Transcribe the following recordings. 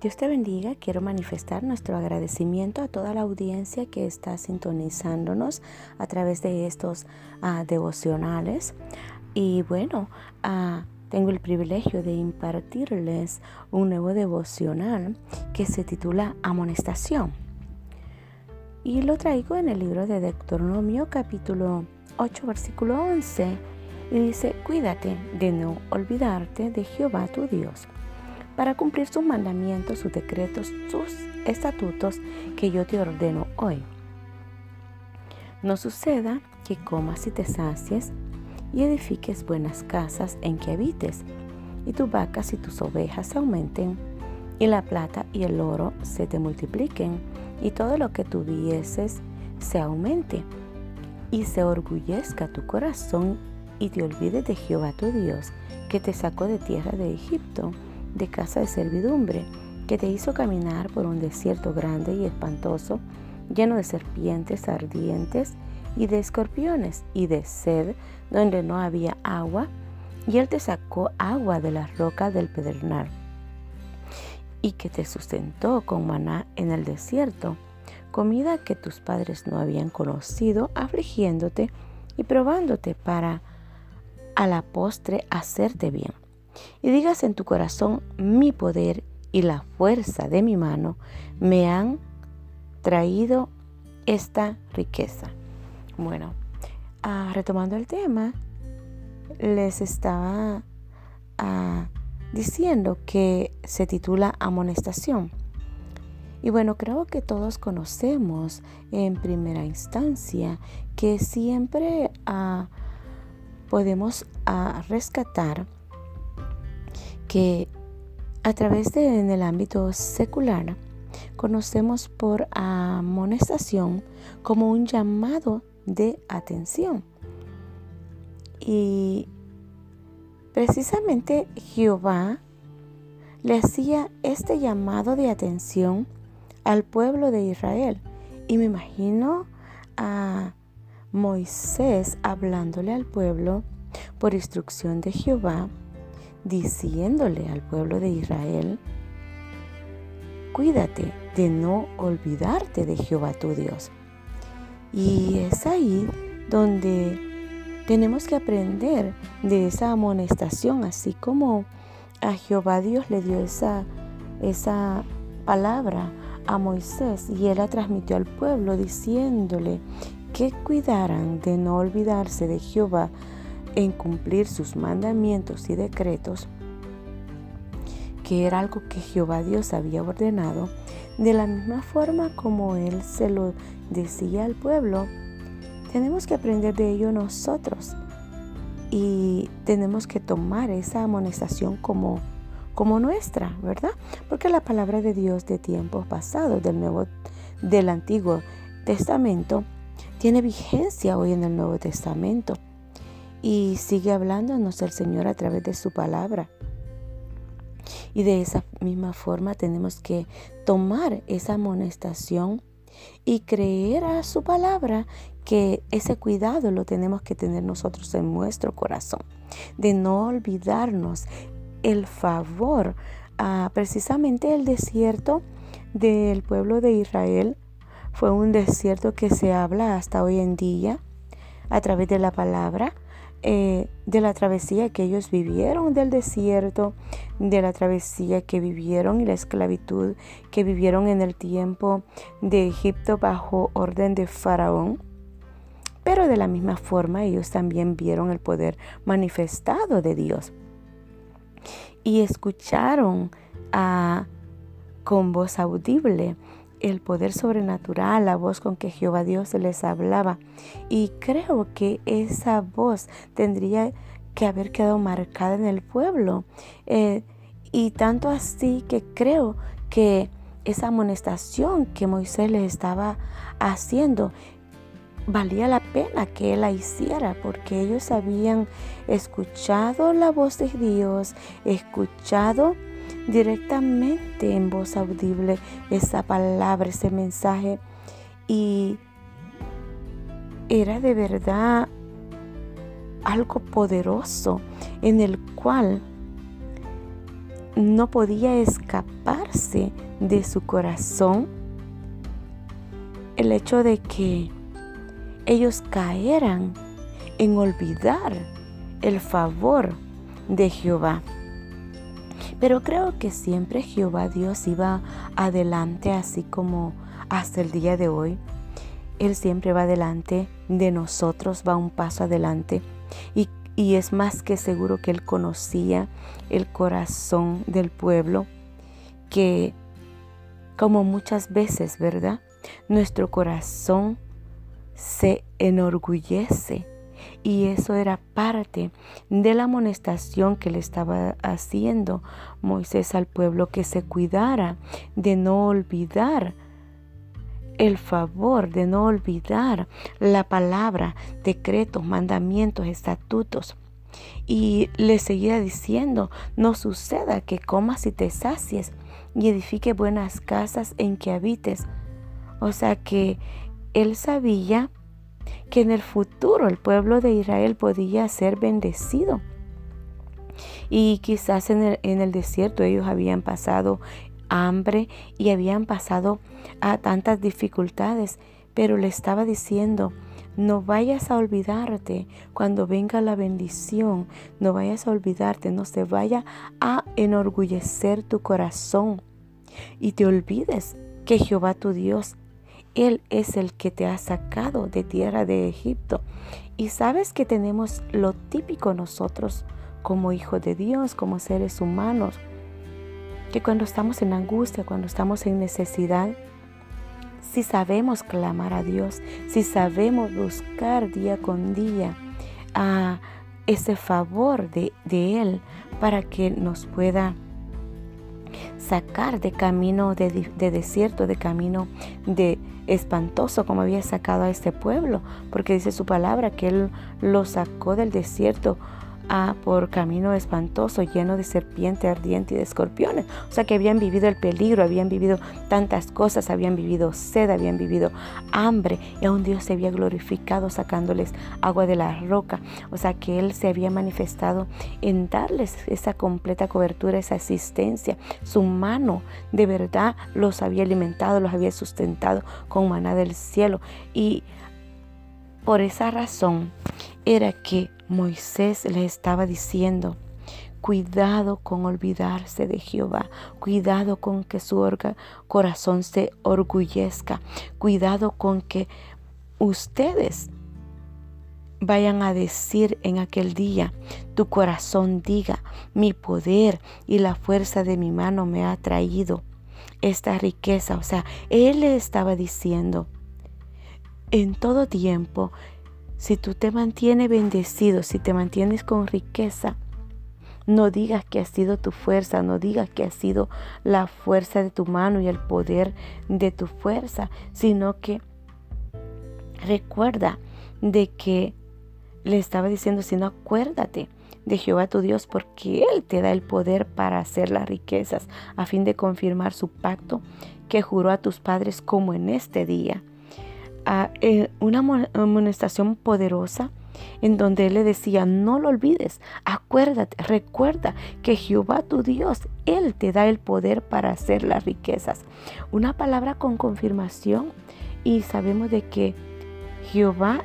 Dios te bendiga. Quiero manifestar nuestro agradecimiento a toda la audiencia que está sintonizándonos a través de estos uh, devocionales. Y bueno, uh, tengo el privilegio de impartirles un nuevo devocional que se titula Amonestación. Y lo traigo en el libro de Deuteronomio capítulo 8 versículo 11 y dice, cuídate de no olvidarte de Jehová tu Dios para cumplir sus mandamientos, sus decretos, sus estatutos que yo te ordeno hoy. No suceda que comas y te sacies y edifiques buenas casas en que habites, y tus vacas y tus ovejas aumenten, y la plata y el oro se te multipliquen, y todo lo que tuvieses se aumente, y se orgullezca tu corazón, y te olvides de Jehová tu Dios, que te sacó de tierra de Egipto, de casa de servidumbre, que te hizo caminar por un desierto grande y espantoso, lleno de serpientes ardientes y de escorpiones y de sed, donde no había agua, y él te sacó agua de la roca del pedernal, y que te sustentó con maná en el desierto, comida que tus padres no habían conocido, afligiéndote y probándote para a la postre hacerte bien. Y digas en tu corazón, mi poder y la fuerza de mi mano me han traído esta riqueza. Bueno, ah, retomando el tema, les estaba ah, diciendo que se titula amonestación. Y bueno, creo que todos conocemos en primera instancia que siempre ah, podemos rescatar que a través de en el ámbito secular conocemos por amonestación como un llamado de atención. Y precisamente Jehová le hacía este llamado de atención al pueblo de Israel. Y me imagino a Moisés hablándole al pueblo por instrucción de Jehová, diciéndole al pueblo de Israel, cuídate de no olvidarte de Jehová tu Dios. Y es ahí donde tenemos que aprender de esa amonestación, así como a Jehová Dios le dio esa, esa palabra a Moisés y él la transmitió al pueblo diciéndole que cuidaran de no olvidarse de Jehová en cumplir sus mandamientos y decretos, que era algo que Jehová Dios había ordenado, de la misma forma como Él se lo decía al pueblo, tenemos que aprender de ello nosotros y tenemos que tomar esa amonestación como, como nuestra, ¿verdad? Porque la palabra de Dios de tiempos pasados, del del Antiguo Testamento, tiene vigencia hoy en el Nuevo Testamento y sigue hablándonos el Señor a través de su palabra. Y de esa misma forma tenemos que tomar esa amonestación y creer a su palabra que ese cuidado lo tenemos que tener nosotros en nuestro corazón, de no olvidarnos el favor, a precisamente el desierto del pueblo de Israel fue un desierto que se habla hasta hoy en día a través de la palabra, eh, de la travesía que ellos vivieron del desierto, de la travesía que vivieron y la esclavitud que vivieron en el tiempo de Egipto bajo orden de Faraón. Pero de la misma forma ellos también vieron el poder manifestado de Dios y escucharon a, con voz audible el poder sobrenatural, la voz con que Jehová Dios les hablaba. Y creo que esa voz tendría que haber quedado marcada en el pueblo. Eh, y tanto así que creo que esa amonestación que Moisés les estaba haciendo valía la pena que él la hiciera porque ellos habían escuchado la voz de Dios, escuchado directamente en voz audible esa palabra, ese mensaje. Y era de verdad algo poderoso en el cual no podía escaparse de su corazón el hecho de que ellos caeran en olvidar el favor de Jehová. Pero creo que siempre Jehová Dios iba adelante, así como hasta el día de hoy. Él siempre va adelante de nosotros, va un paso adelante. Y, y es más que seguro que Él conocía el corazón del pueblo, que como muchas veces, ¿verdad? Nuestro corazón se enorgullece y eso era parte de la amonestación que le estaba haciendo Moisés al pueblo, que se cuidara de no olvidar el favor, de no olvidar la palabra, decretos, mandamientos, estatutos. Y le seguía diciendo, no suceda que comas y te sacies y edifique buenas casas en que habites. O sea que él sabía que en el futuro el pueblo de Israel podía ser bendecido. Y quizás en el, en el desierto ellos habían pasado hambre y habían pasado a tantas dificultades, pero le estaba diciendo, no vayas a olvidarte cuando venga la bendición, no vayas a olvidarte, no se vaya a enorgullecer tu corazón y te olvides que Jehová tu Dios él es el que te ha sacado de tierra de Egipto. Y sabes que tenemos lo típico nosotros como hijos de Dios, como seres humanos, que cuando estamos en angustia, cuando estamos en necesidad, si sabemos clamar a Dios, si sabemos buscar día con día a ese favor de, de Él para que nos pueda sacar de camino de, de desierto, de camino de espantoso como había sacado a este pueblo, porque dice su palabra que Él lo sacó del desierto por camino espantoso, lleno de serpiente ardiente y de escorpiones. O sea que habían vivido el peligro, habían vivido tantas cosas, habían vivido sed, habían vivido hambre, y aún Dios se había glorificado sacándoles agua de la roca. O sea que Él se había manifestado en darles esa completa cobertura, esa asistencia. Su mano de verdad los había alimentado, los había sustentado con maná del cielo. Y por esa razón era que Moisés le estaba diciendo, cuidado con olvidarse de Jehová, cuidado con que su corazón se orgullezca, cuidado con que ustedes vayan a decir en aquel día, tu corazón diga, mi poder y la fuerza de mi mano me ha traído esta riqueza. O sea, él le estaba diciendo, en todo tiempo si tú te mantienes bendecido, si te mantienes con riqueza, no digas que ha sido tu fuerza, no digas que ha sido la fuerza de tu mano y el poder de tu fuerza, sino que recuerda de que le estaba diciendo, sino acuérdate de Jehová tu Dios, porque Él te da el poder para hacer las riquezas, a fin de confirmar su pacto que juró a tus padres como en este día. Eh, una amonestación poderosa en donde él le decía, no lo olvides, acuérdate, recuerda que Jehová tu Dios, Él te da el poder para hacer las riquezas. Una palabra con confirmación y sabemos de que Jehová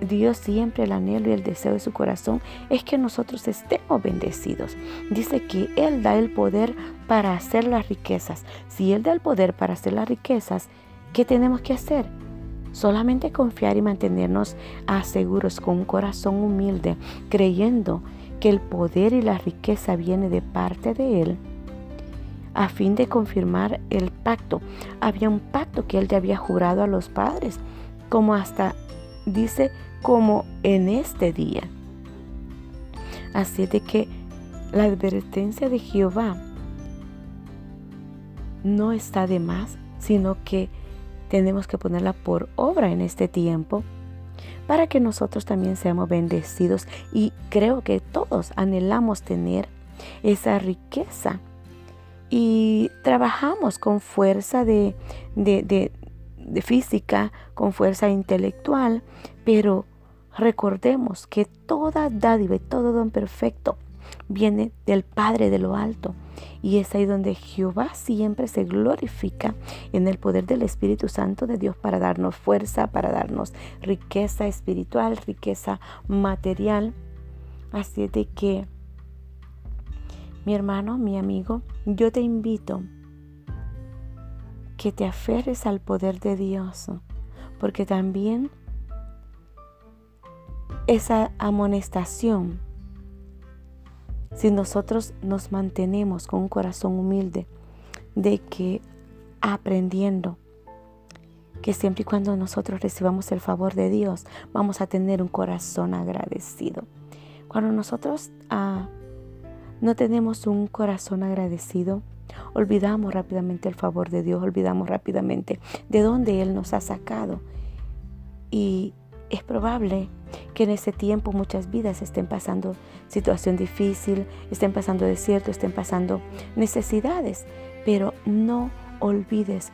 Dios siempre el anhelo y el deseo de su corazón es que nosotros estemos bendecidos. Dice que Él da el poder para hacer las riquezas. Si Él da el poder para hacer las riquezas, ¿qué tenemos que hacer? Solamente confiar y mantenernos seguros con un corazón humilde, creyendo que el poder y la riqueza viene de parte de Él a fin de confirmar el pacto. Había un pacto que él le había jurado a los padres, como hasta dice, como en este día. Así de que la advertencia de Jehová no está de más, sino que tenemos que ponerla por obra en este tiempo para que nosotros también seamos bendecidos. Y creo que todos anhelamos tener esa riqueza. Y trabajamos con fuerza de, de, física, con fuerza intelectual, pero recordemos que toda dádiva y todo don perfecto viene del Padre de lo alto, Y es ahí donde Jehová siempre se glorifica en el poder del Espíritu Santo de Dios para darnos fuerza, para darnos riqueza espiritual, riqueza material. Así de que, mi hermano, mi amigo, yo te invito que te aferres al poder de Dios, porque también esa amonestación si nosotros nos mantenemos con un corazón humilde de que aprendiendo que siempre y cuando nosotros recibamos el favor de Dios, vamos a tener un corazón agradecido. Cuando nosotros ah, no tenemos un corazón agradecido, olvidamos rápidamente el favor de Dios, olvidamos rápidamente de dónde Él nos ha sacado. Y es probable que en ese tiempo muchas vidas estén pasando situación difícil, estén pasando desierto, estén pasando necesidades, pero no olvides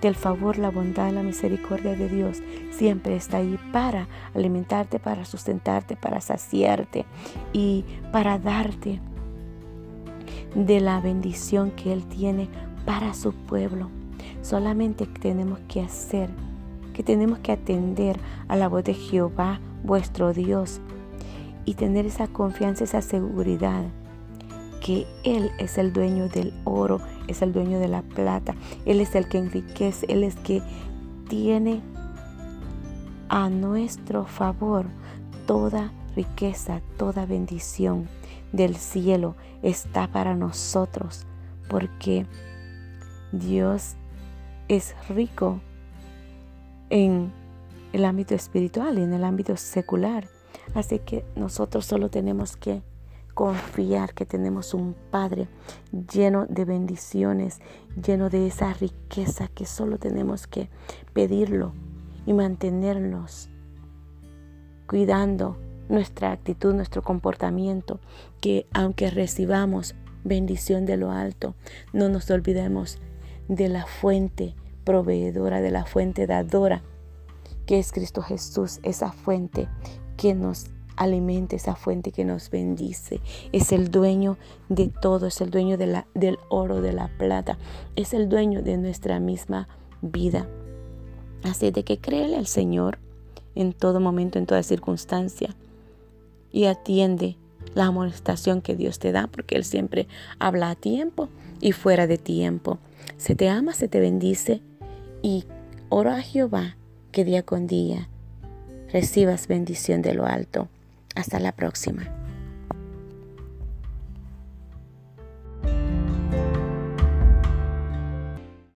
que el favor, la bondad, la misericordia de Dios siempre está ahí para alimentarte, para sustentarte, para saciarte y para darte de la bendición que Él tiene para su pueblo. Solamente tenemos que hacer que tenemos que atender a la voz de Jehová, vuestro Dios, y tener esa confianza, esa seguridad que Él es el dueño del oro, es el dueño de la plata, Él es el que enriquece, Él es que tiene a nuestro favor toda riqueza, toda bendición del cielo está para nosotros, porque Dios es rico en el ámbito espiritual y en el ámbito secular. Así que nosotros solo tenemos que confiar que tenemos un Padre lleno de bendiciones, lleno de esa riqueza que solo tenemos que pedirlo y mantenernos cuidando nuestra actitud, nuestro comportamiento, que aunque recibamos bendición de lo alto, no nos olvidemos de la fuente proveedora, de la fuente dadora, que es Cristo Jesús, esa fuente que nos alimenta, esa fuente que nos bendice. Es el dueño de todo, es el dueño del oro, de la plata, es el dueño de nuestra misma vida. Así de que créele al Señor en todo momento, en toda circunstancia, y atiende la amonestación que Dios te da, porque Él siempre habla a tiempo y fuera de tiempo. Se te ama, se te bendice y oro a Jehová que día con día recibas bendición de lo alto. Hasta la próxima.